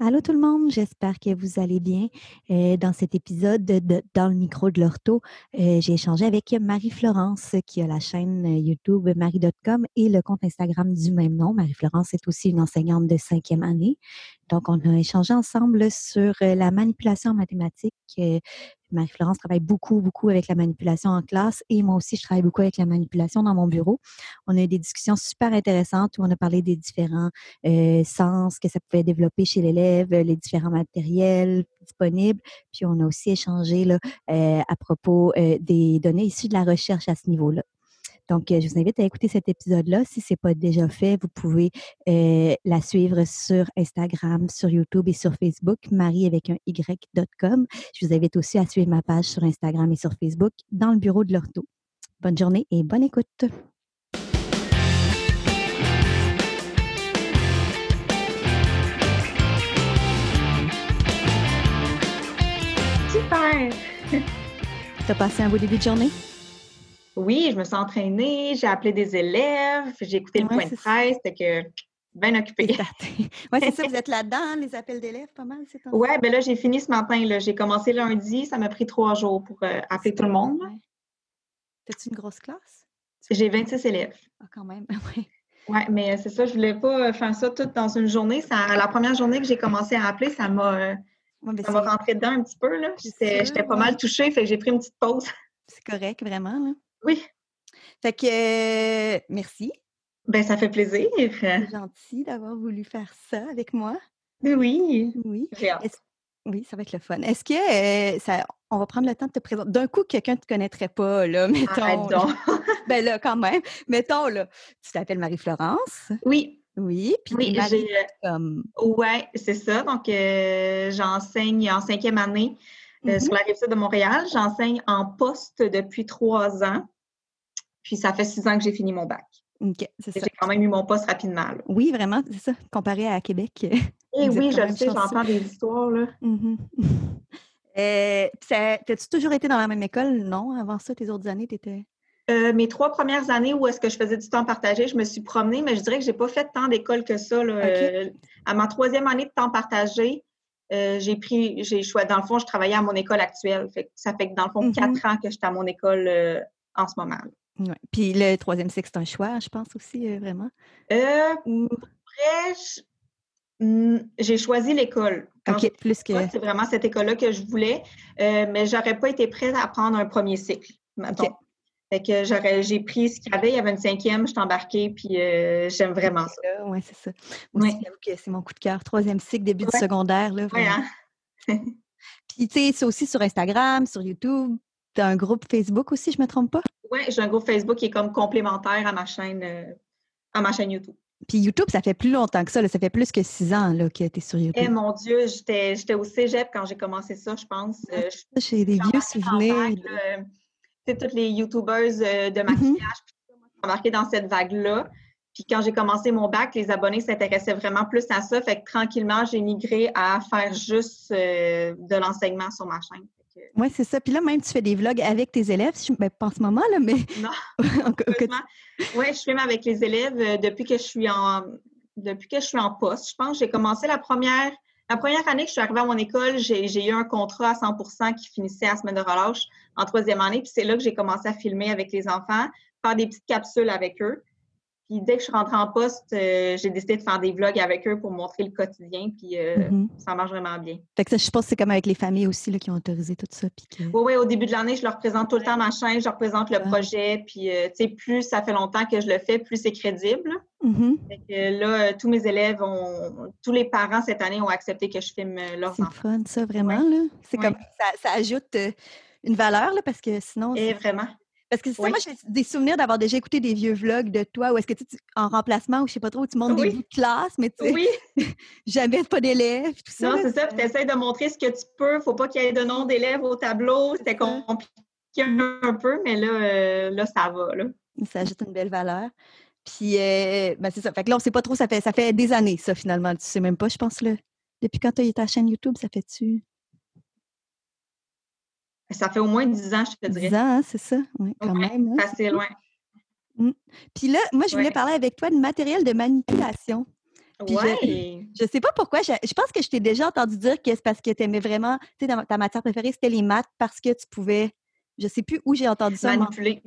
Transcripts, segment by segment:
Allô tout le monde, j'espère que vous allez bien. Euh, dans cet épisode de, Dans le micro de l'ortho, euh, j'ai échangé avec Marie-Florence qui a la chaîne YouTube marie.com et le compte Instagram du même nom. Marie-Florence est aussi une enseignante de cinquième année. Donc, on a échangé ensemble sur euh, la manipulation en mathématiques. Marie-Florence travaille beaucoup, beaucoup avec la manipulation en classe et moi aussi, je travaille beaucoup avec la manipulation dans mon bureau. On a eu des discussions super intéressantes où on a parlé des différents sens que ça pouvait développer chez l'élève, les différents matériels disponibles. Puis, on a aussi échangé là, à propos des données issues de la recherche à ce niveau-là. Donc, euh, je vous invite à écouter cet épisode-là. Si ce n'est pas déjà fait, vous pouvez euh, la suivre sur Instagram, sur YouTube et sur Facebook, marie avec un y.com. Je vous invite aussi à suivre ma page sur Instagram et sur Facebook dans le bureau de l'ortho. Bonne journée et bonne écoute. Super! Tu as passé un beau début de journée? Oui, je me suis entraînée, j'ai appelé des élèves, j'ai écouté le point de presse, c'était que bien occupée. oui, c'est ça, vous êtes là-dedans, les appels d'élèves, pas mal, c'est Oui, bien là, j'ai fini ce matin. J'ai commencé lundi, ça m'a pris trois jours pour euh, appeler tout le monde. T'as-tu une grosse classe? J'ai 26 élèves. Ah, quand même, oui. Oui, mais c'est ça, je voulais pas faire ça tout dans une journée. Ça, la première journée que j'ai commencé à appeler, ça m'a ouais, rentré dedans un petit peu. J'étais pas mal touchée, fait que j'ai pris une petite pause. C'est correct, vraiment. Là. Oui. Fait que merci. Ben, ça fait plaisir. C'est gentil d'avoir voulu faire ça avec moi. Oui. Oui. Oui, ça va être le fun. Est-ce que ça, on va prendre le temps de te présenter? D'un coup, quelqu'un ne te connaîtrait pas, là, mettons. ben là, quand même. Mettons, là, tu t'appelles Marie-Florence. Oui. Oui, puis oui, j'ai comme... Ouais, c'est ça. Donc, j'enseigne en cinquième année euh, sur mm-hmm. la rive sud de Montréal. J'enseigne en poste depuis trois ans. Puis ça fait six ans que j'ai fini mon bac. OK, c'est ça. J'ai quand même eu mon poste rapidement. Oui, vraiment, c'est ça. Comparé à Québec. Eh oui, je le sais, j'entends des histoires. Là. Mm T'as-tu toujours été dans la même école? Non? Avant ça, tes autres années, tu étais. Euh, mes trois premières années où est-ce que je faisais du temps partagé, je me suis promenée, mais je dirais que j'ai pas fait tant d'école que ça. Là. à ma troisième année de temps partagé, euh, j'ai pris, j'ai choisi, dans le fond, je travaillais à mon école actuelle. ça fait que dans le fond, quatre mm-hmm. ans que j'étais à mon école euh, en ce moment. Ouais. Puis le troisième cycle, c'est un choix, je pense aussi, euh, vraiment? après, j'ai choisi l'école. OK, plus que. C'est vraiment cette école-là que je voulais, mais j'aurais pas été prête à prendre un premier cycle, mettons. Fait que j'aurais, j'ai pris ce qu'il y avait, il y avait une cinquième, je suis embarquée, puis euh, j'aime vraiment ça. Oui, c'est ça. Moi c'est mon coup de cœur. Troisième cycle, début du secondaire. Là, hein? puis, tu sais, c'est aussi sur Instagram, sur YouTube. Tu as un groupe Facebook aussi, je ne me trompe pas? Oui, j'ai un groupe Facebook qui est comme complémentaire à ma chaîne, euh, à ma chaîne YouTube. Puis YouTube, ça fait plus longtemps que ça. Ça fait plus que six ans là, que tu es sur YouTube. Eh mon Dieu, j'étais au cégep quand j'ai commencé ça, je pense. Ah, euh, j'ai des vieux souvenirs toutes les YouTubers euh, de mm-hmm. maquillage, embarqué dans cette vague-là. Puis quand j'ai commencé mon bac, les abonnés s'intéressaient vraiment plus à ça. Fait que tranquillement, j'ai migré à faire juste euh, de l'enseignement sur ma chaîne. Oui, c'est ça. Puis là, même, tu fais des vlogs avec tes élèves, ben, pas en ce moment, là, mais. Non. oui, je filme avec les élèves euh, depuis que je suis en depuis que je suis en poste. Je pense j'ai commencé la première la première année que je suis arrivée à mon école, j'ai eu un contrat à 100% qui finissait à semaine de relâche en troisième année. Puis c'est là que j'ai commencé à filmer avec les enfants, faire des petites capsules avec eux. Puis dès que je suis rentrée en poste, euh, j'ai décidé de faire des vlogs avec eux pour montrer le quotidien. Puis euh, mm-hmm. ça marche vraiment bien. Fait que ça, je pense que c'est comme avec les familles aussi là, qui ont autorisé tout ça. Puis Oui, oui, au début de l'année, je leur présente tout le temps ma chaîne, je leur présente le projet. Puis, euh, tu sais, plus ça fait longtemps que je le fais, plus c'est crédible. Mm-hmm. Fait que là, tous mes élèves ont, tous les parents cette année ont accepté que je filme leurs enfants. C'est fun, ça, vraiment. là. C'est comme, ça, ça ajoute une valeur, là, parce que sinon. Et vraiment. Parce que c'est ça, moi, j'ai des souvenirs d'avoir déjà écouté des vieux vlogs de toi où est-ce que tu en remplacement ou je sais pas trop, où tu montes des bouts de classe, mais tu sais, oui. jamais pas d'élèves, tout ça. Non, c'est ça, puis tu essaies de montrer ce que tu peux. Faut pas qu'il y ait de nom d'élèves au tableau. C'était compliqué un peu, mais là, euh, là ça va. Là. Ça ajoute une belle valeur. Puis, euh, ben c'est ça. Fait que là, on sait pas trop, ça fait, ça fait des années, ça, finalement. Tu sais même pas, je pense, là. Depuis quand tu as eu ta chaîne YouTube, ça fait-tu? Ça fait au moins 10 ans, je te dirais. 10 ans, hein, c'est ça? Oui, quand même. Hein, c'est loin. Mmh. Puis là, moi, je voulais parler avec toi de matériel de manipulation. Puis ouais. je, ne sais pas pourquoi, je, pense que je t'ai déjà entendu dire que c'est parce que tu aimais vraiment, tu sais, ta matière préférée, c'était les maths parce que tu pouvais, je sais plus où j'ai entendu ça. Manipuler.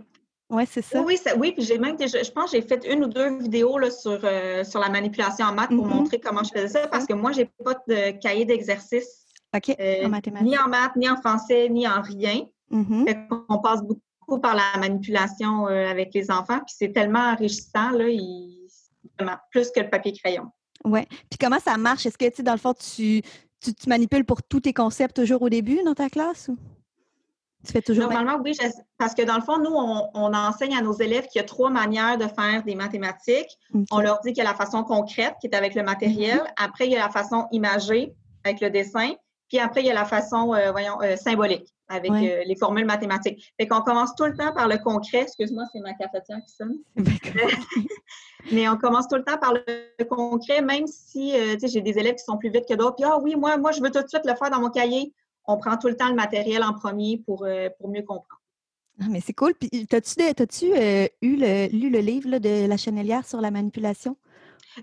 Oui, c'est ça. Oui, oui, puis j'ai même déjà, je pense que j'ai fait une ou deux vidéos là, sur, euh, sur la manipulation en maths pour mm-hmm. montrer comment je faisais ça parce que moi, j'ai pas de cahier d'exercice. OK, euh, en mathématiques. Ni en maths, ni en français, ni en rien. Mm-hmm. On passe beaucoup par la manipulation euh, avec les enfants, puis c'est tellement enrichissant, là, plus que le papier crayon. Oui. Puis comment ça marche? Est-ce que, tu dans le fond, tu, tu, tu, manipules pour tous tes concepts toujours au début dans ta classe? Ou? Tu fais toujours Normalement, oui, parce que dans le fond, nous, on, enseigne à nos élèves qu'il y a trois manières de faire des mathématiques. On leur dit qu'il y a la façon concrète, qui est avec le matériel. Mm-hmm. Après, il y a la façon imagée, avec le dessin. Puis après, il y a la façon, euh, voyons, euh, symbolique, avec euh, les formules mathématiques. Fait qu'on commence tout le temps par le concret. Excuse-moi, c'est ma cafetière qui sonne. Mais on commence tout le temps par le concret, même si, tu sais, j'ai des élèves qui sont plus vite que d'autres. Puis, ah oui, moi, moi, je veux tout de suite le faire dans mon cahier on prend tout le temps le matériel en premier pour, pour mieux comprendre. Ah, mais c'est cool. Puis, as-tu euh, eu le, lu le livre de la Chenelière sur la manipulation?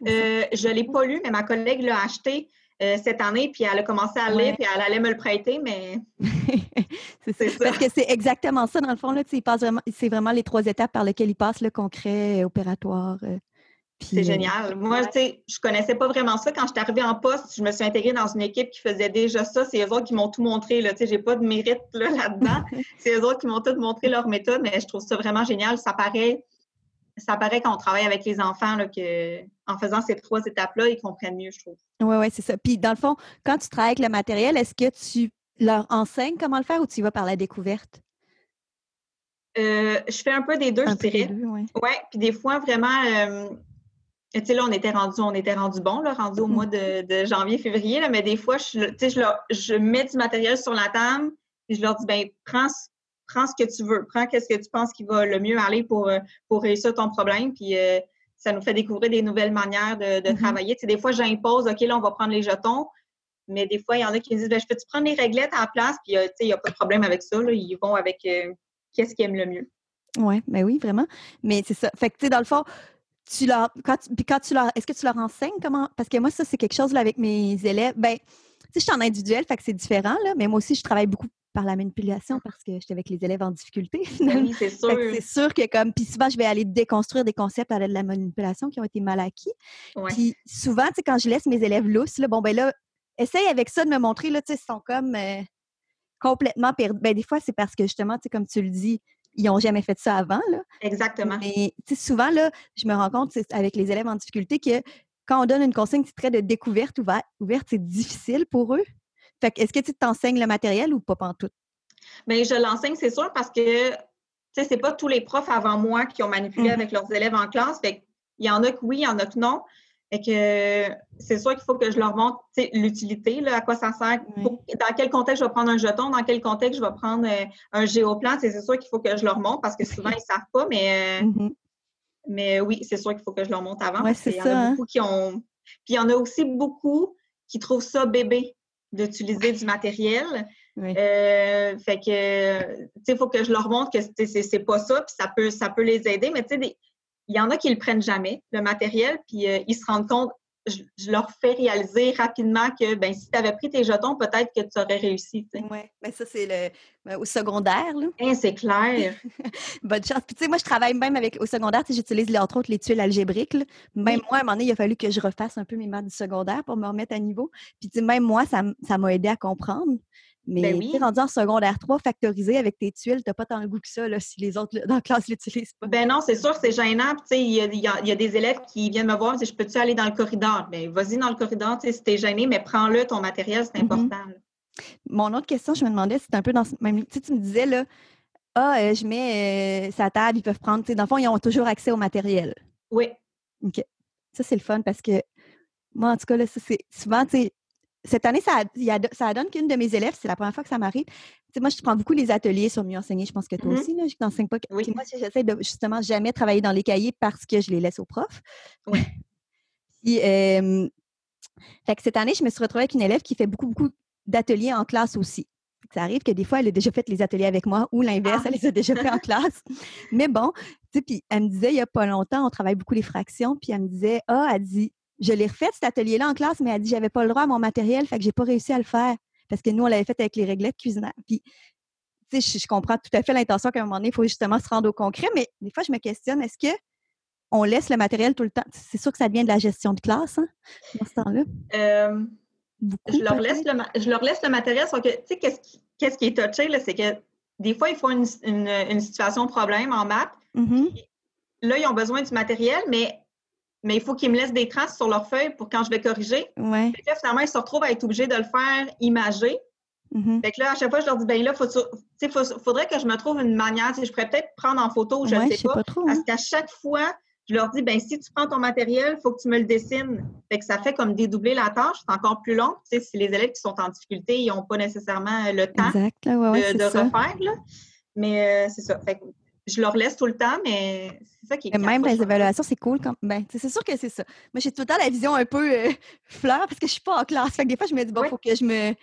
Euh, je ne l'ai pas lu, mais ma collègue l'a acheté cette année, puis elle a commencé à lire, puis elle allait me le prêter, mais. c'est ça. Parce que c'est exactement ça, dans le fond. Là, c'est vraiment les trois étapes par lesquelles il passe le concret, opératoire. C'est euh, génial. Moi, tu sais, je connaissais pas vraiment ça. Quand je suis arrivée en poste, je me suis intégrée dans une équipe qui faisait déjà ça. C'est eux autres qui m'ont tout montré. Tu sais, j'ai pas de mérite là-dedans. c'est eux autres qui m'ont tout montré leur méthode, mais je trouve ça vraiment génial. Ça paraît, ça paraît quand on travaille avec les enfants là, que, en faisant ces trois étapes-là, ils comprennent mieux, je trouve. Oui, oui, c'est ça. Puis, dans le fond, quand tu travailles avec le matériel, est-ce que tu leur enseignes comment le faire ou tu y vas par la découverte? Euh, je fais un peu des deux, je dirais. Oui, ouais, puis des fois, vraiment, euh, tu sais, là, on était rendu, on était rendu bon, là, rendu au mois de, janvier, février, là, mais des fois, je, je, je mets du matériel sur la table et je leur dis, ben prends, prends ce que tu veux, prends qu'est-ce que tu penses qui va le mieux aller pour, euh, pour réussir ton problème, puis euh, ça nous fait découvrir des nouvelles manières de, de mm-hmm. travailler. Tu sais, des fois, j'impose, OK, là, on va prendre les jetons, mais des fois, il y en a qui me disent, ben, je peux-tu prendre les réglettes à la place, puis, euh, tu sais, il n'y a pas de problème avec ça, là, ils vont avec qu'est-ce qu'ils aiment le mieux. Oui, ben oui, vraiment. Mais c'est ça. Fait que, tu sais, dans le fond, tu leur, quand puis quand tu leur, est-ce que tu leur enseignes comment, parce que moi, ça, c'est quelque chose là, avec mes élèves, ben, je suis en individuel, fait que c'est différent, là, mais moi aussi, je travaille beaucoup par la manipulation parce que j'étais avec les élèves en difficulté. Oui, c'est sûr. C'est sûr que comme, puis souvent, je vais aller déconstruire des concepts à l'aide de la manipulation qui ont été mal acquis. Puis souvent, tu sais, quand je laisse mes élèves lousses, là, bon, ben là, essaye avec ça de me montrer, là, tu sais, ils sont comme euh, complètement perdus. Ben, des fois, c'est parce que justement, tu sais, comme tu le dis, ils n'ont jamais fait ça avant. Là. Exactement. Mais souvent, là, je me rends compte avec les élèves en difficulté que quand on donne une consigne très de découverte ouverte, c'est difficile pour eux. Fait est-ce que tu t'enseignes le matériel ou pas tout? Bien, je l'enseigne, c'est sûr, parce que ce n'est pas tous les profs avant moi qui ont manipulé mmh avec leurs élèves en classe. Fait il y en a que oui, il y en a que non. Et que c'est sûr qu'il faut que je leur montre l'utilité, à quoi ça sert, dans quel contexte je vais prendre un jeton, dans quel contexte je vais prendre euh, un géoplan. C'est sûr qu'il faut que je leur montre parce que souvent, ils ne savent pas, mais, euh, mm-hmm. Mais oui, c'est sûr qu'il faut que je leur montre avant. il y en a hein. beaucoup qui ont. Puis il y en a aussi beaucoup qui trouvent ça bébé d'utiliser du matériel. Euh, fait que, tu sais, il faut que je leur montre que c'est pas ça, puis ça peut, ça peut les aider. Mais tu sais, il y en a qui le prennent jamais, le matériel, puis euh, ils se rendent compte, je, leur fais réaliser rapidement que ben, si tu avais pris tes jetons, peut-être que tu aurais réussi. Oui, mais ben, ça, c'est le ben, au secondaire. Hein, c'est clair. Bonne chance. Puis, tu sais, moi, je travaille même avec au secondaire, j'utilise entre autres les tuiles algébriques. Même moi, à un moment donné, il a fallu que je refasse un peu mes maths du secondaire pour me remettre à niveau. Puis, tu sais, même moi, ça m'a aidé à comprendre. Mais ben oui. rendu en secondaire 3, factorisé avec tes tuiles, tu n'as pas tant le goût que ça là, si les autres dans la classe l'utilisent pas. Ben non, c'est sûr, c'est gênant. Il y, y, a des élèves qui viennent me voir et disent Je peux-tu aller dans le corridor? Bien, vas-y dans le corridor, si tu es gêné, mais prends-le, ton matériel, c'est mm-hmm. important. Mon autre question, je me demandais, c'est un peu dans ce même. Tu me disais, là, ah, euh, je mets euh, sa table, ils peuvent prendre. Dans le fond, ils ont toujours accès au matériel. Oui. OK. Ça, c'est le fun parce que moi, en tout cas, là, c'est souvent, tu sais, cette année, ça, ça donne qu'une de mes élèves, c'est la première fois que ça m'arrive. moi, je prends beaucoup les ateliers sur mieux enseigner. Je pense que toi mm-hmm. aussi, là, je t'enseigne pas. moi, j'essaie de justement jamais travailler dans les cahiers parce que je les laisse aux profs. Oui. fait que cette année, je me suis retrouvée avec une élève qui fait beaucoup, beaucoup d'ateliers en classe aussi. Ça arrive que des fois, elle a déjà fait les ateliers avec moi ou l'inverse, ah. elle les a déjà fait en classe. Mais bon, tu sais, puis elle me disait il n'y a pas longtemps, on travaille beaucoup les fractions, puis elle me disait Ah, elle dit je l'ai refait cet atelier-là en classe, mais elle dit j'avais pas le droit à mon matériel, fait que j'ai pas réussi à le faire. Parce que nous, on l'avait fait avec les réglettes cuisinaires. Puis, tu sais, je, comprends tout à fait l'intention qu'à un moment donné, il faut justement se rendre au concret, mais des fois, je me questionne, est-ce que on laisse le matériel tout le temps? C'est sûr que ça vient de la gestion de classe, hein, dans ce temps-là. Euh, je, leur laisse le, je leur laisse le matériel, sauf que, tu sais, qu'est-ce qui, est touché, c'est que des fois, il faut une, une, situation problème en maths. Mm-hmm. Là, ils ont besoin du matériel, mais mais il faut qu'ils me laissent des traces sur leur feuille pour quand je vais corriger. Ouais. là, finalement, ils se retrouvent à être obligés de le faire imager. Mm-hmm. Fait que là, à chaque fois, je leur dis, ben là, faut, faudrait que je me trouve une manière. Je pourrais peut-être prendre en photo, je ne sais, pas. trop, parce hein. qu'à chaque fois, je leur dis, ben si tu prends ton matériel, il faut que tu me le dessines. Fait que ça fait comme dédoubler la tâche, c'est encore plus long. Tu sais, si les élèves qui sont en difficulté, ils n'ont pas nécessairement le temps de, refaire. Là. Mais euh, c'est ça. Fait que je leur laisse tout le temps, mais c'est ça qui est. Même les évaluations, c'est cool. Quand... Ben, c'est sûr que c'est ça. Moi, j'ai tout le temps la vision un peu euh, fleur parce que je suis pas en classe. Fait que des fois, je me dis, bon, il faut que je me,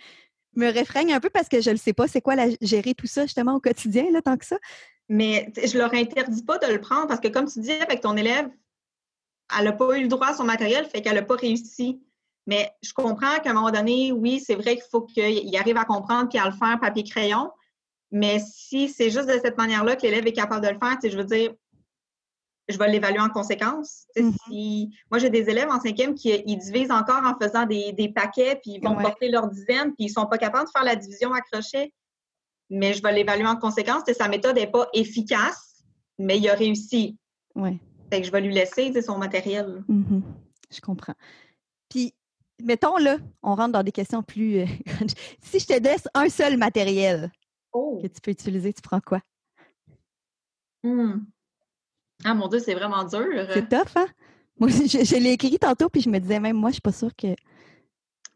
me réfraigne un peu parce que je ne sais pas c'est quoi la... gérer tout ça justement au quotidien, là, tant que ça? Mais je leur interdis pas de le prendre parce que, comme tu dis, avec ton élève, elle n'a pas eu le droit à son matériel, fait qu'elle n'a pas réussi. Mais je comprends qu'à un moment donné, oui, c'est vrai qu'il faut qu'il arrive à comprendre puis à le faire papier-crayon. Mais si c'est juste de cette manière-là que l'élève est capable de le faire, je veux dire, je vais l'évaluer en conséquence. Mm-hmm. moi, j'ai des élèves en cinquième qui ils divisent encore en faisant des, paquets, puis ils vont porter leur dizaine, puis ils ne sont pas capables de faire la division à crochet. Mais je vais l'évaluer en conséquence. sa méthode n'est pas efficace, mais il a réussi. Ouais. Fait que je vais lui laisser son matériel. Mm-hmm. Je comprends. Puis, mettons là, on rentre dans des questions plus. Euh, si je te laisse un seul matériel, Oh. que tu peux utiliser, tu prends quoi? Hmm. Ah mon Dieu, c'est vraiment dur. C'est tough, hein? Moi, je, l'ai écrit tantôt, puis je me disais même, moi, je suis pas sûre que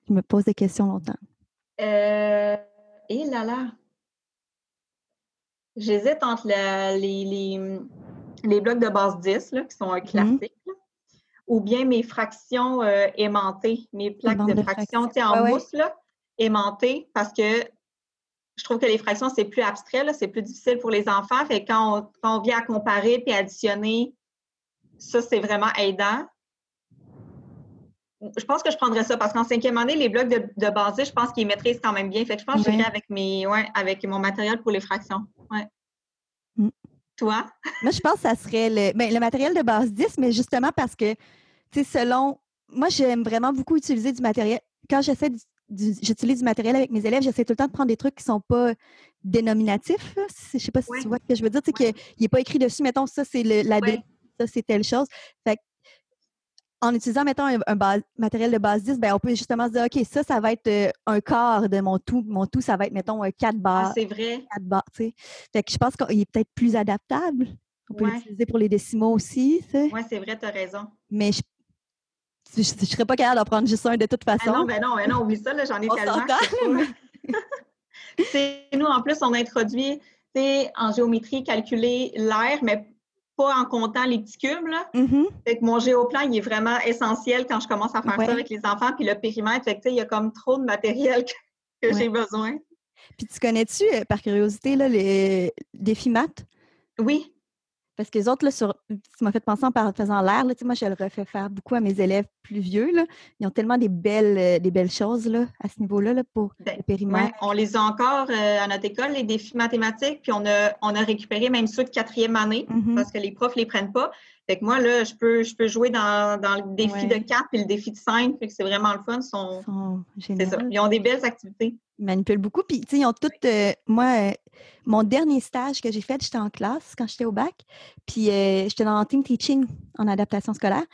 je me pose des questions longtemps. Euh... Et là là! J'hésite entre les, les, blocs de base 10, là, qui sont un mmh classique, ou bien mes fractions euh, aimantées, mes plaques de, fractions, en mousse, là, aimantées, parce que je trouve que les fractions, c'est plus abstrait, c'est plus difficile pour les enfants. Fait quand on, vient à comparer puis additionner, ça, c'est vraiment aidant. Je pense que je prendrais ça parce qu'en cinquième année, les blocs de, de basé, je pense qu'ils maîtrisent quand même bien. Fait je pense que je avec mes ouais, avec mon matériel pour les fractions. Ouais. Mm. Toi? Moi, je pense que ça serait le, ben, le matériel de base 10, mais justement parce que, tu sais, selon. Moi, j'aime vraiment beaucoup utiliser du matériel. Quand j'essaie j'utilise du matériel avec mes élèves, j'essaie tout le temps de prendre des trucs qui ne sont pas dénominatifs. Je ne sais pas si tu vois ce que je veux dire. qu'il n'est pas écrit dessus, mettons, ça, c'est la ça, c'est telle chose. Fait en utilisant, mettons, un, matériel de base 10, ben, on peut justement se dire, OK, ça, ça va être euh, un quart de mon tout. Mon tout, ça va être, mettons, un 4 barres. Ah, c'est vrai. 4 barres, tu Fait que je pense qu'il est peut-être plus adaptable. On peut l'utiliser pour les décimaux aussi, Oui, c'est vrai, tu as raison. Mais je je ne serais pas capable d'en prendre juste un de toute façon. Ah non, ben non, ben non, oublie ça, j'en ai tellement. nous, en plus, on introduit en géométrie calculer l'air, mais pas en comptant les petits cubes. Là. Mm-hmm. Fait que mon géoplan, il est vraiment essentiel quand je commence à faire ça avec les enfants. Puis le périmètre, fait que, il y a comme trop de matériel que, j'ai besoin. Puis tu connais-tu, euh, par curiosité, là, les défis maths? Oui. Parce que les autres, là, sur, tu m'as fait penser en faisant l'air. Moi, je le refais faire beaucoup à mes élèves plus vieux. Là. Ils ont tellement des belles, euh, des belles choses là, à ce niveau-là là, pour ben, le périmètre. on les a encore euh, à notre école, les défis mathématiques. Puis on a, on a récupéré même ceux de quatrième année mm-hmm. parce que les profs ne les prennent pas. Fait que moi, là, je peux, je peux jouer dans, dans le défi de 4 et le défi de 5. Fait que c'est vraiment le fun. Ils sont, ça. Ils ont des belles activités. Ils manipulent beaucoup. Puis, tu sais, ils ont toutes. Euh, moi, mon dernier stage que j'ai fait, j'étais en classe quand j'étais au bac. Puis, euh, j'étais dans team teaching en adaptation scolaire.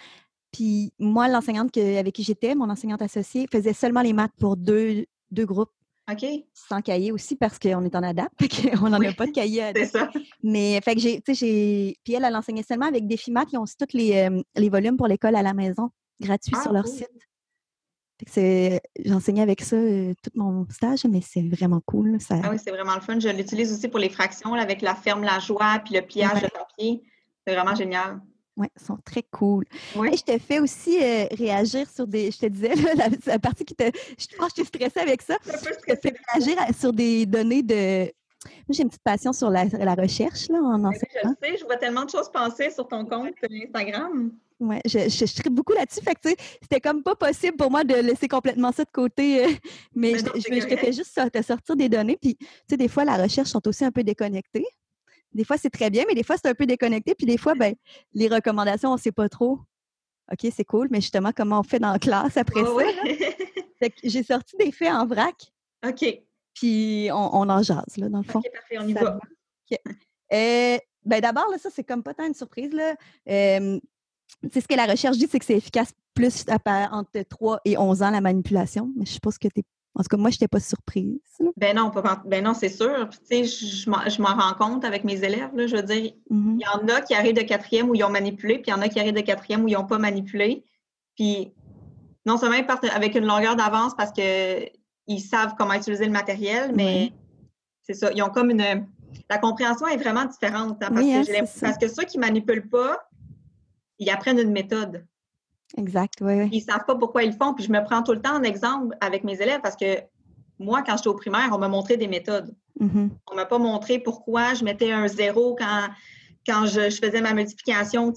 Puis, moi, l'enseignante avec qui j'étais, mon enseignante associée, faisait seulement les maths pour deux, deux groupes. OK. Sans cahier aussi parce qu'on est en adap, on n'en a pas de cahier à C'est ça. Mais fait que j'ai, tu sais, j'ai. Puis elle, elle enseignait seulement avec des maths qui ont aussi tous les, euh, les volumes pour l'école à la maison, gratuits ah, sur leur site. J'enseignais avec ça euh, tout mon stage, mais c'est vraiment cool. Ça... Ah oui, c'est vraiment le fun. Je l'utilise aussi pour les fractions avec la ferme La Joie puis le pliage de papier. C'est vraiment génial. Oui, ils sont très cool. Et je te fais aussi euh, réagir sur des. Je te disais, la, partie qui te. Je pense que je suis stressée avec ça. Je te fais réagir sur des données de, j'ai une petite passion sur la, recherche là, en enseignant. Je sais, je vois tellement de choses passer sur ton compte Instagram. Oui, je, je, beaucoup là-dessus. Fait que, c'était comme pas possible pour moi de laisser complètement ça de côté. Euh, mais, je, te fais juste te sortir des données. Puis, tu sais, des fois, la recherche sont aussi un peu déconnectées. Des fois, c'est très bien, mais des fois, c'est un peu déconnecté. Puis, des fois, ben, les recommandations, on ne sait pas trop. OK, c'est cool, mais justement, comment on fait dans la classe après ça? j'ai sorti des faits en vrac. OK. Puis, on, en jase, là, dans le fond. OK, parfait, on y va. Euh, ben d'abord, ça, c'est comme pas tant une surprise. Là. Euh, c'est ce que la recherche dit, c'est que c'est efficace plus entre 3 et 11 ans, la manipulation. Mais je suppose que tu En tout cas, moi, je n'étais pas surprise. Ben non, ben non, c'est sûr. Tu sais, je m'en rends compte avec mes élèves. Là, je veux dire, mm-hmm. il y en a qui arrivent de quatrième où ils ont manipulé, puis il y en a qui arrivent de quatrième où ils n'ont pas manipulé. Puis non seulement ils partent avec une longueur d'avance parce qu'ils savent comment utiliser le matériel, mais c'est ça. Ils ont comme une. La compréhension est vraiment différente. Hein, parce, que hein, parce que ceux qui ne manipulent pas, ils apprennent une méthode. Exact, oui. Ils ne savent pas pourquoi ils le font. Puis je me prends tout le temps en exemple avec mes élèves parce que moi, quand j'étais au primaire, on m'a montré des méthodes. Mm-hmm. On ne m'a pas montré pourquoi je mettais un zéro quand, quand je, faisais ma multiplication.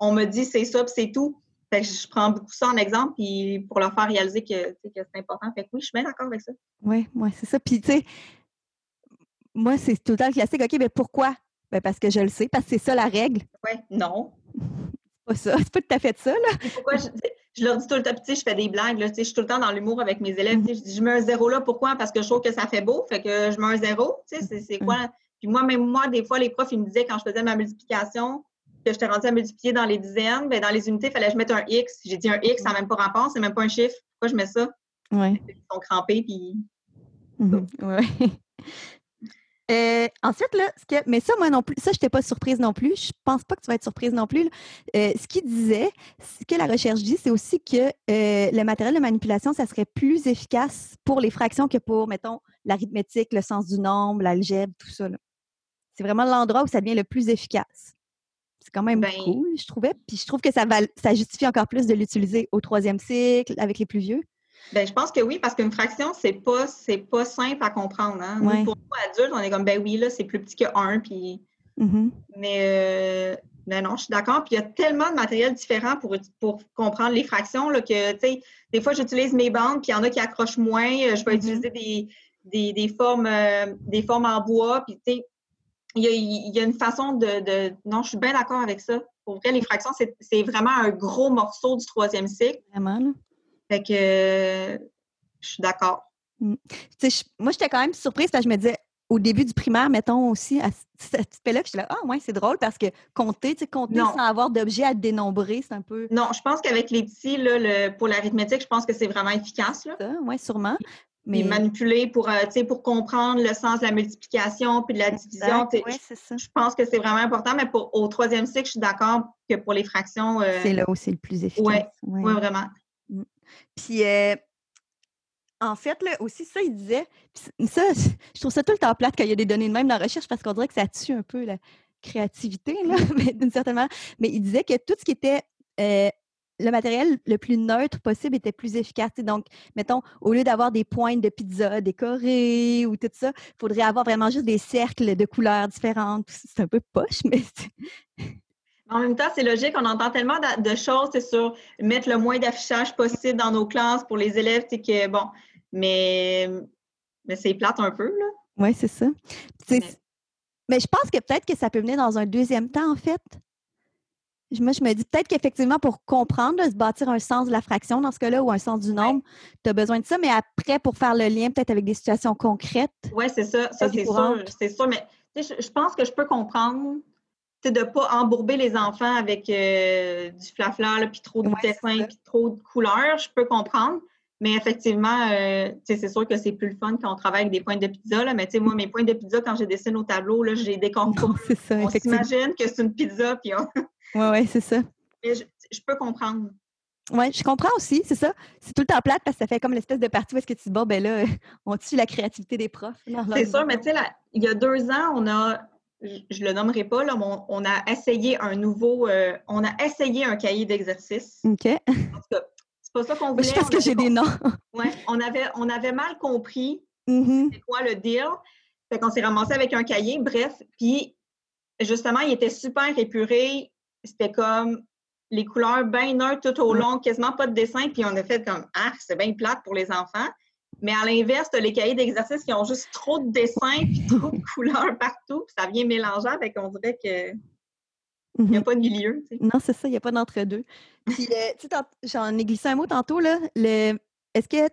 on me dit c'est ça, c'est tout. Fait que je prends beaucoup ça en exemple puis pour leur faire réaliser que, que c'est important. Fait que oui, je suis bien d'accord avec ça. Oui, moi, c'est ça. Puis, tu sais, moi, c'est tout le temps le classique. OK, mais pourquoi? Ben parce que je le sais, parce que c'est ça la règle. Oui, non. C'est pas ça. C'est pas tout à fait ça, là. Pourquoi je, leur dis tout le temps, je fais des blagues, là, je suis tout le temps dans l'humour avec mes élèves. Je dis, je mets un zéro là, pourquoi? Parce que je trouve que ça fait beau, fait que je mets un zéro. C'est quoi? Puis moi, même moi, des fois, les profs, ils me disaient quand je faisais ma multiplication, que j'étais rendue à multiplier dans les dizaines, bien, dans les unités, il fallait que je mette un X. J'ai dit un X, ça n'a même pas rapport, c'est même pas un chiffre. Pourquoi je mets ça? Oui. Ils sont crampés, puis. Mm-hmm. Oui. Euh, ensuite, là, ce que, mais ça, moi non plus, ça, je n'étais pas surprise non plus. Je pense pas que tu vas être surprise non plus. Euh, ce qu'il disait, ce que la recherche dit, c'est aussi que euh, le matériel de manipulation, ça serait plus efficace pour les fractions que pour, mettons, l'arithmétique, le sens du nombre, l'algèbre, tout ça. C'est vraiment l'endroit où ça devient le plus efficace. C'est quand même ben cool, je trouvais. Puis je trouve que ça, ça justifie encore plus de l'utiliser au troisième cycle avec les plus vieux. Ben, je pense que oui, parce qu'une fraction, c'est pas, c'est pas simple à comprendre. Hein? pour nous, adultes, on est comme, ben oui, là, c'est plus petit que 1. Puis... Mm-hmm. Mais euh, ben non, je suis d'accord. Puis il y a tellement de matériel différent pour, pour comprendre les fractions là, que, tu sais, des fois, j'utilise mes bandes, puis il y en a qui accrochent moins. Euh, je vais mm-hmm. utiliser des, des, formes, euh, des formes en bois. Puis, tu sais, il y, a, il y a, une façon de, de... Non, je suis bien d'accord avec ça. Pour vrai, les fractions, c'est vraiment un gros morceau du troisième cycle. Vraiment, là. Fait que je suis d'accord. Mm. Moi, j'étais quand même surprise parce que je me disais, au début du primaire, mettons aussi, à cet aspect-là, je suis là, ah ouais, c'est drôle parce que compter, tu sais, compter sans avoir d'objet à dénombrer, c'est un peu. Non, je pense qu'avec les petits, là, le, pour l'arithmétique, je pense que c'est vraiment efficace. Oui, sûrement. Mais manipuler pour, euh, pour comprendre le sens de la multiplication puis de la division. Oui, c'est ça. Je pense que c'est vraiment important, mais pour, au troisième cycle, je suis d'accord que pour les fractions. Euh, c'est là où c'est le plus efficace. Oui, ouais. ouais, vraiment. Mm. Puis, en fait, là, aussi, ça, il disait, ça, je trouve ça tout le temps plate quand il y a des données de même dans la recherche parce qu'on dirait que ça tue un peu la créativité, là, d'une certaine manière. Mais il disait que tout ce qui était le matériel le plus neutre possible était plus efficace. Donc, mettons, au lieu d'avoir des pointes de pizza décorées ou tout ça, il faudrait avoir vraiment juste des cercles de couleurs différentes. C'est un peu poche, mais en même temps, c'est logique, on entend tellement de, choses sur mettre le moins d'affichage possible dans nos classes pour les élèves, c'est que bon, mais, mais c'est plate un peu, là. Oui, c'est ça. Mais... je pense que peut-être que ça peut venir dans un deuxième temps, en fait. Moi, je me dis peut-être qu'effectivement, pour comprendre, se bâtir un sens de la fraction dans ce cas-là ou un sens du nombre, tu as besoin de ça, mais après, pour faire le lien peut-être avec des situations concrètes. Oui, c'est ça. Ça, c'est sûr. C'est sûr, mais je pense que je peux comprendre de ne pas embourber les enfants avec euh, du flafla, puis trop de dessins, puis trop de couleurs, je peux comprendre. Mais effectivement, euh, c'est sûr que c'est plus le fun quand on travaille avec des points de pizza. Là, mais moi, mes points de pizza, quand je dessine au tableau, là, j'ai des concours. on s'imagine que c'est une pizza. Puis Oui, oui, c'est ça. Mais je, peux comprendre. Oui, je comprends aussi, c'est ça. C'est tout le temps plate parce que ça fait comme l'espèce de partie où est-ce que tu dis, bon, ben là, on tue la créativité des profs. C'est sûr, mais tu sais, il y a deux ans, on a je ne le nommerai pas, là, mais on, a essayé un nouveau, euh, on a essayé un cahier d'exercice. OK. En tout cas, c'est pas ça qu'on voulait. Je pense que j'ai des noms. Oui, on avait, on avait mal compris mm-hmm. c'est quoi le deal. Fait qu'on s'est ramassé avec un cahier, bref. Puis, justement, il était super épuré. C'était comme les couleurs bien neutres tout au long, quasiment pas de dessin. Puis, on a fait comme, ah, c'est bien plate pour les enfants. Mais à l'inverse, les cahiers d'exercice qui ont juste trop de dessins puis trop de couleurs partout. ça vient mélanger avec, on dirait que il n'y a mhm. pas de milieu. Non, c'est ça, il n'y a pas d'entre-deux. Puis, euh, j'en ai glissé un mot tantôt, là. Le... Est-ce que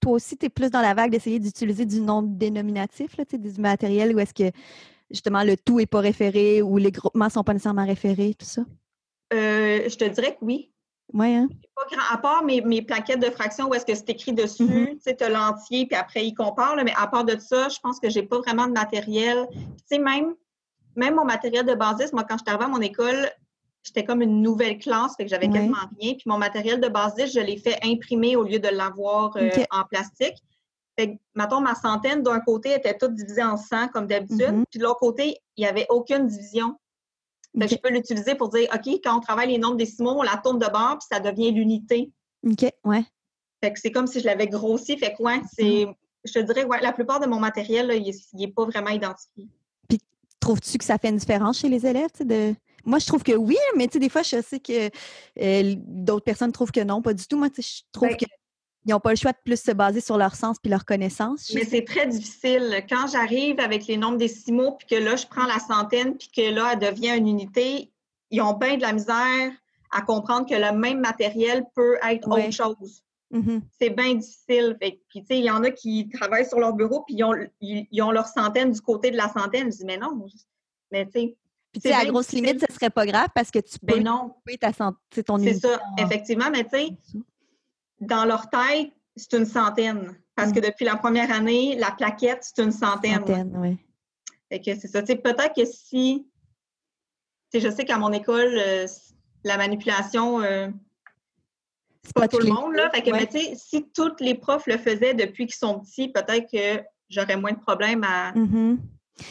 toi aussi, tu es plus dans la vague d'essayer d'utiliser du nom dénominatif, là, du matériel, ou est-ce que justement le tout n'est pas référé ou les groupements ne sont pas nécessairement référés, tout ça? Euh, je te dirais que oui. Oui, hein? Pas grand, à part mes, mes, plaquettes de fractions où est-ce que c'est écrit dessus, mm-hmm. tu sais, tu as l'entier, puis après, il compare, mais à part de ça, je pense que j'ai pas vraiment de matériel. Tu sais, même même mon matériel de basiste, moi, quand je suis arrivée à mon école, j'étais comme une nouvelle classe, fait que j'avais quasiment rien. Puis mon matériel de basiste, je l'ai fait imprimer au lieu de l'avoir euh, en plastique. Fait que, mettons, ma centaine, d'un côté, était toute divisée en 100 comme d'habitude. Mm-hmm. Puis de l'autre côté, il n'y avait aucune division. Fait que je peux l'utiliser pour dire, OK, quand on travaille les nombres décimaux, on la tourne de bord, puis ça devient l'unité. OK, ouais. Fait que c'est comme si je l'avais grossi. Fait que, ouais, c'est... Mm-hmm. Je te dirais, ouais, la plupart de mon matériel, il n'est pas vraiment identifié. Trouves-tu que ça fait une différence chez les élèves? De... Moi, je trouve que oui, mais des fois, je sais que euh, d'autres personnes trouvent que non, pas du tout. Moi, je trouve ben qu'ils n'ont pas le choix de plus se baser sur leur sens puis leur connaissance. Mais c'est très difficile. Quand j'arrive avec les nombres décimaux, puis que là, je prends la centaine, puis que là, elle devient une unité, ils ont bien de la misère à comprendre que le même matériel peut être autre chose. Mm-hmm. C'est bien difficile. puis, tu sais, il y en a qui travaillent sur leur bureau, puis ils ont, ils, ont leur centaine du côté de la centaine. Je dis, mais non. Mais, tu sais. Puis, tu sais, à grosse limite, ce serait pas grave parce que tu peux ben non. ta santé, ton C'est ça, effectivement. Mais, tu sais, dans leur tête, c'est une centaine. Parce que mm. depuis la première année, la plaquette, c'est une centaine. Centaine, oui. Fait que c'est ça. Peut-être que si. Je sais qu'à mon école, euh, la manipulation. Euh, c'est pas, tout le monde, là. Fait que, mais tu sais, si tous les profs le faisaient depuis qu'ils sont petits, peut-être que j'aurais moins de problèmes à. Mm-hmm.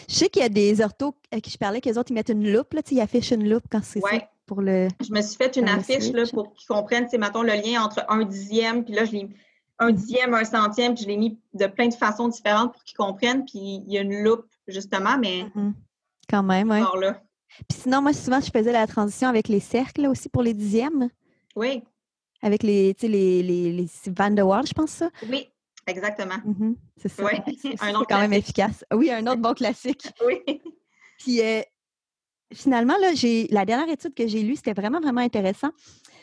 Je sais qu'il y a des orthos à qui je parlais, qu'eux autres, ils mettent une loupe, là, ils affichent une loupe quand c'est ça pour le. Je me suis fait une affiche là, pour qu'ils comprennent, c'est mettons, le lien entre un dixième, puis là, je l'ai un dixième, un centième, puis je l'ai mis de plein de façons différentes pour qu'ils comprennent, puis il y a une loupe, justement, mais. Mm-hmm. Quand même, oui. Puis sinon, moi, souvent, je faisais la transition avec les cercles aussi pour les dixièmes. Oui avec les, les, les, les Van de Waal, je pense ça? Oui, exactement. Mm-hmm, c'est ça. Oui, un autre quand même efficace. Oui, un autre bon classique. oui. Puis euh, finalement, là, la dernière étude que j'ai lue, c'était vraiment, vraiment intéressant.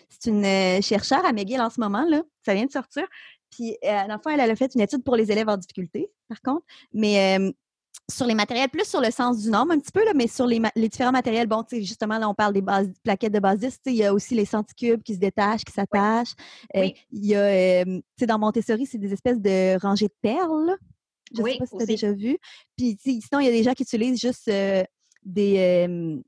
C'est une euh, chercheure à McGill en ce moment, là. Ça vient de sortir. Puis, euh, à la fois, elle, a fait une étude pour les élèves en difficulté, par contre. Mais sur les matériels, plus sur le sens du nombre un petit peu, là, mais sur les, différents matériels, bon, justement, là, on parle des bases, plaquettes de base 10, il y a aussi les centicubes qui se détachent, qui s'attachent. Euh, il y a, euh, tu sais, dans Montessori, c'est des espèces de rangées de perles. Je ne sais pas si tu as déjà vu. Puis, sinon, il y a des gens qui utilisent juste euh, des,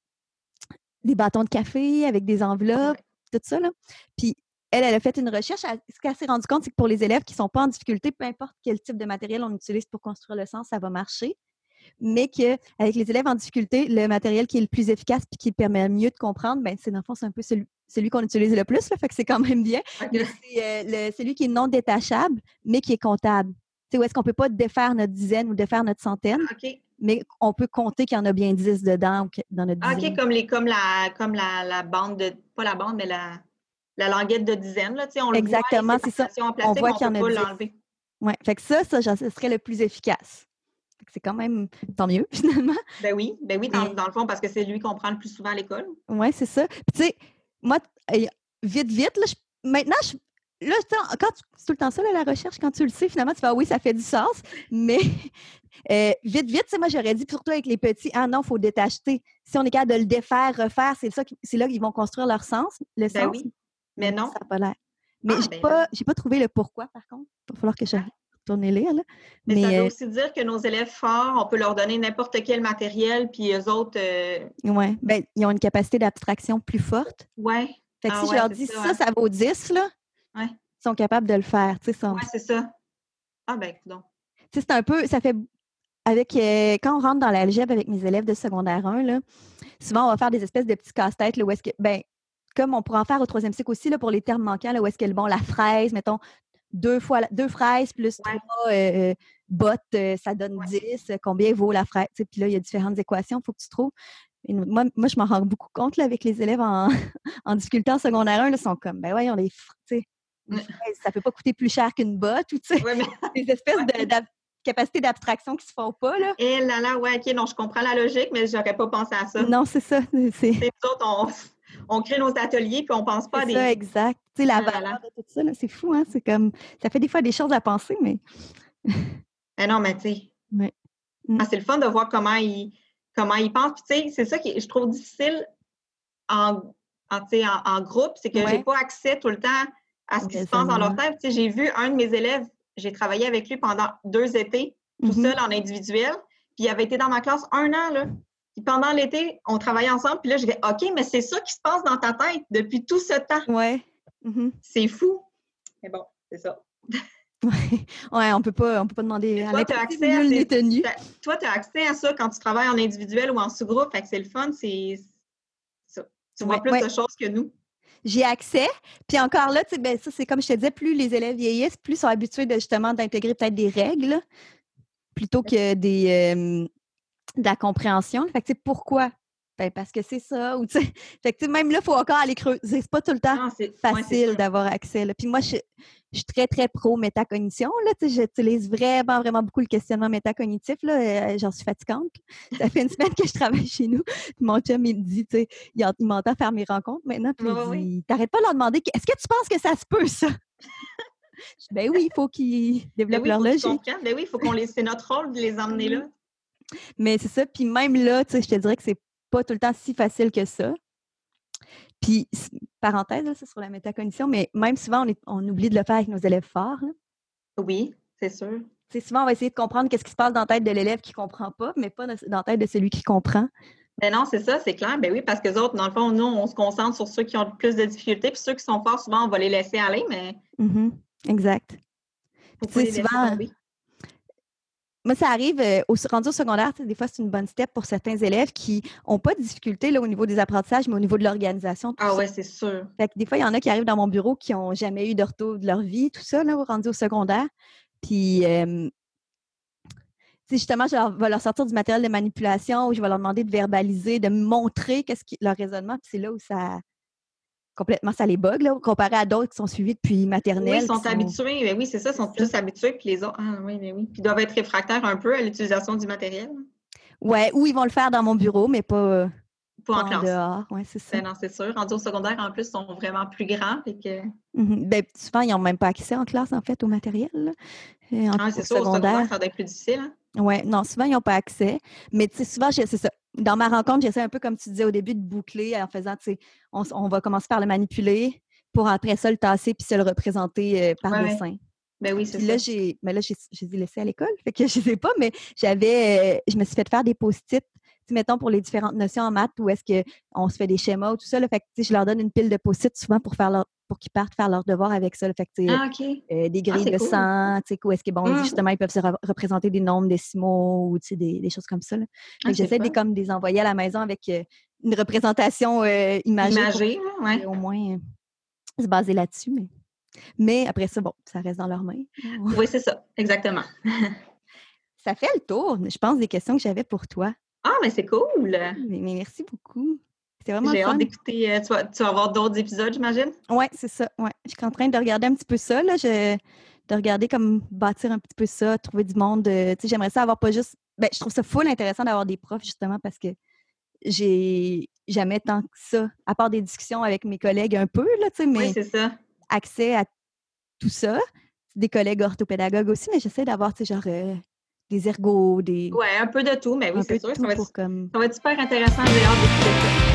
des bâtons de café avec des enveloppes, tout ça, là. Puis, elle, elle a fait une recherche. Ce qu'elle s'est rendu compte, c'est que pour les élèves qui ne sont pas en difficulté, peu importe quel type de matériel on utilise pour construire le sens, ça va marcher mais qu'avec les élèves en difficulté, le matériel qui est le plus efficace et qui permet mieux de comprendre, ben, c'est dans le fond, c'est un peu celui, qu'on utilise le plus, là, fait que c'est quand même bien. C'est euh, celui qui est non détachable, mais qui est comptable. Sais, où est-ce qu'on ne peut pas défaire notre dizaine ou défaire notre centaine, mais on peut compter qu'il y en a bien dix dedans dans notre ah, dizaine. OK, comme, les, comme, la, comme la, bande de, pas la bande, mais la, la languette de dizaine, là, on Exactement, c'est ça. on voit qu'il y en a Oui, fait que ça, ça, ce serait le plus efficace c'est quand même tant mieux, finalement. Ben oui, ben oui, dans, le fond, parce que c'est lui qu'on prend le plus souvent à l'école. Oui, c'est ça. Puis, tu sais, moi, vite, vite, là, maintenant, là, quand c'est tout le temps ça, la recherche, quand tu le sais, finalement, tu fais, ah oui, ça fait du sens. Mais euh, vite, vite, moi, j'aurais dit, surtout avec les petits, ah non, il faut détacher. Si on est capable de le défaire, refaire, c'est c'est là qu'ils vont construire leur sens, le ben oui. Mais non. Ça n'a pas l'air. Mais ah, j'ai ben pas, pas trouvé le pourquoi, par contre. Il va falloir que je, lire. Mais, ça veut euh, aussi dire que nos élèves forts, on peut leur donner n'importe quel matériel, puis eux autres. Euh, Oui, ben, ils ont une capacité d'abstraction plus forte. Oui. Fait que ah si je leur dis ça, ça, vaut 10, là, ils sont capables de le faire. Oui, c'est ça. Ah, ben, donc. C'est un peu. Ça fait. Avec, euh, quand on rentre dans l'algèbre avec mes élèves de secondaire 1, là, souvent, on va faire des espèces de petits casse-têtes où est-ce que. Ben, comme on pourrait en faire au troisième cycle aussi, là, pour les termes manquants, là, où est-ce que, bon, la fraise, mettons, deux fois deux fraises plus trois euh, botte, ça donne 10, combien vaut la fraise? Puis là, il y a différentes équations, il faut que tu trouves. moi, moi, je m'en rends beaucoup compte là, avec les élèves en, en difficulté en secondaire 1, ils sont comme, ben ouais, on les ça peut pas coûter plus cher qu'une botte ou tu sais, des espèces de, capacité d'abstraction qui se font pas. Là. Et eh là là, ouais, ok, non, je comprends la logique, mais j'aurais pas pensé à ça. Non, c'est ça. C'est autres, on, on, crée nos ateliers puis on pense pas à des. ça, exact. Tu sais, la ah valeur de tout ça, c'est fou, hein? C'est comme. Ça fait des fois des choses à penser, mais. eh non, mais tu sais. Ouais. Mm. Ah, c'est le fun de voir comment ils comment ils pensent. Puis tu sais, c'est ça que je trouve difficile en, en, en groupe, c'est que j'ai pas accès tout le temps à ce qui se passe dans leur tête. J'ai vu un de mes élèves, j'ai travaillé avec lui pendant deux étés, tout mm-hmm. seul en individuel, puis il avait été dans ma classe un an, là. Puis pendant l'été, on travaillait ensemble, puis là, je dis OK, mais c'est ça qui se passe dans ta tête depuis tout ce temps. Ouais. Mm-hmm. C'est fou. Mais bon, c'est ça. ouais, on peut pas, on peut pas demander à tu as accès à Toi, tu as accès à ça quand tu travailles en individuel ou en sous-groupe, fait que c'est le fun, c'est ça. Tu vois plus de choses que nous j'ai accès. Puis encore là, ben, ça, c'est comme je te disais, plus les élèves vieillissent, plus ils sont habitués de, justement d'intégrer peut-être des règles plutôt que des, de la compréhension. Fait que, pourquoi? Ben, parce que c'est ça. Ou, fait que, même là, il faut encore aller creuser. C'est pas tout le temps facile d'avoir accès. Là. Puis moi, je, je suis très, très pro métacognition. J'utilise vraiment, vraiment beaucoup le questionnement métacognitif. Euh, j'en suis fatigante. Ça fait une semaine que je travaille chez nous. mon chum, il me dit, sais, il, m'entend faire mes rencontres maintenant. Puis il dit, t'arrêtes pas de leur demander, est-ce que tu penses que ça se peut, ça? ben oui, il faut qu'ils ben développent leur logique. Ben oui, il faut qu'on les... C'est notre rôle de les emmener là. Mais c'est ça. Puis même là, tu sais, je te dirais que c'est pas tout le temps si facile que ça. Puis, parenthèse, c'est sur la métacognition, mais même souvent, on, oublie de le faire avec nos élèves forts. Oui, c'est sûr. C'est souvent, on va essayer de comprendre qu'est-ce qui se passe dans la tête de l'élève qui ne comprend pas, mais pas dans la tête de celui qui comprend. Ben non, c'est ça, c'est clair. Ben oui, parce que les autres, dans le fond, nous, on se concentre sur ceux qui ont le plus de difficultés, puis ceux qui sont forts, souvent, on va les laisser aller, mais. Mm-hmm. Exact. C'est souvent, moi, ça arrive euh, au rendu au secondaire, des fois, c'est une bonne step pour certains élèves qui n'ont pas de difficulté là, au niveau des apprentissages, mais au niveau de l'organisation. Ah ouais, c'est sûr. Fait que des fois, il y en a qui arrivent dans mon bureau qui n'ont jamais eu de retour de leur vie, tout ça, là, au rendu au secondaire. Puis, euh, justement, je vais leur sortir du matériel de manipulation ou je vais leur demander de verbaliser, de montrer qu'est-ce qui, leur raisonnement. Puis c'est là où ça, complètement ça les bug, là, comparé à d'autres qui sont suivis depuis maternelle. Oui, ils sont, habitués, mais oui, c'est ça, ils sont plus habitués que les autres. Ah oui, mais oui. Puis ils doivent être réfractaires un peu à l'utilisation du matériel. Oui, ou ils vont le faire dans mon bureau, mais pas, pas en, classe. dehors. Oui, c'est ça. Ben non, c'est sûr. Rendus au secondaire, en plus, ils sont vraiment plus grands. Et que... Mm-hmm. ben, souvent, ils n'ont même pas accès en classe, en fait, au matériel. Euh, ah, c'est sûr, au secondaire, ça doit être plus difficile. Hein? Oui, non, souvent, ils n'ont pas accès. Mais tu sais, souvent, c'est ça. Dans ma rencontre, j'essaie un peu, comme tu disais au début, de boucler en faisant, tu sais, on, va commencer par le manipuler pour après ça le tasser puis se le représenter euh, par dessin. Ben oui, c'est ça. Là, j'ai, mais là, j'ai laissé à l'école, fait que je sais pas, mais j'avais, euh, je me suis fait faire des post-it mettons, pour les différentes notions en maths, où est-ce qu'on se fait des schémas ou tout ça, là, fait que, je leur donne une pile de post-it souvent pour faire leur, pour qu'ils partent faire leur devoir avec ça. fait que, ah, euh, des grilles ah, de sang, où est-ce que, bon, mmh. justement, ils peuvent se représenter des nombres décimaux ou des, des choses comme ça. Ah, j'essaie de comme les envoyer à la maison avec euh, une représentation euh, imagée. Imagée, oui. Au moins se baser là-dessus. Mais... mais après ça, bon, ça reste dans leurs mains. oui, c'est ça, exactement. ça fait le tour, je pense, des questions que j'avais pour toi. Ah, mais c'est cool! Mais, merci beaucoup. C'est vraiment J'ai hâte d'écouter. Euh, tu, vas, tu, vas, avoir d'autres épisodes, j'imagine? Oui, c'est ça. Ouais. Je suis en train de regarder un petit peu ça. Là. Je, de regarder comme bâtir un petit peu ça, trouver du monde. Euh, tu sais, j'aimerais ça avoir pas juste. Ben, je trouve ça full intéressant d'avoir des profs, justement, parce que j'ai jamais tant que ça, à part des discussions avec mes collègues un peu, là, tu sais, mais oui, ça. accès à tout ça. Des collègues orthopédagogues aussi, mais j'essaie d'avoir, tu sais, genre, euh, des ergots, des. Ouais, un peu de tout, mais oui, c'est sûr. Ça va, être, ça va, être, super intéressant. J'ai hâte d'écouter ça.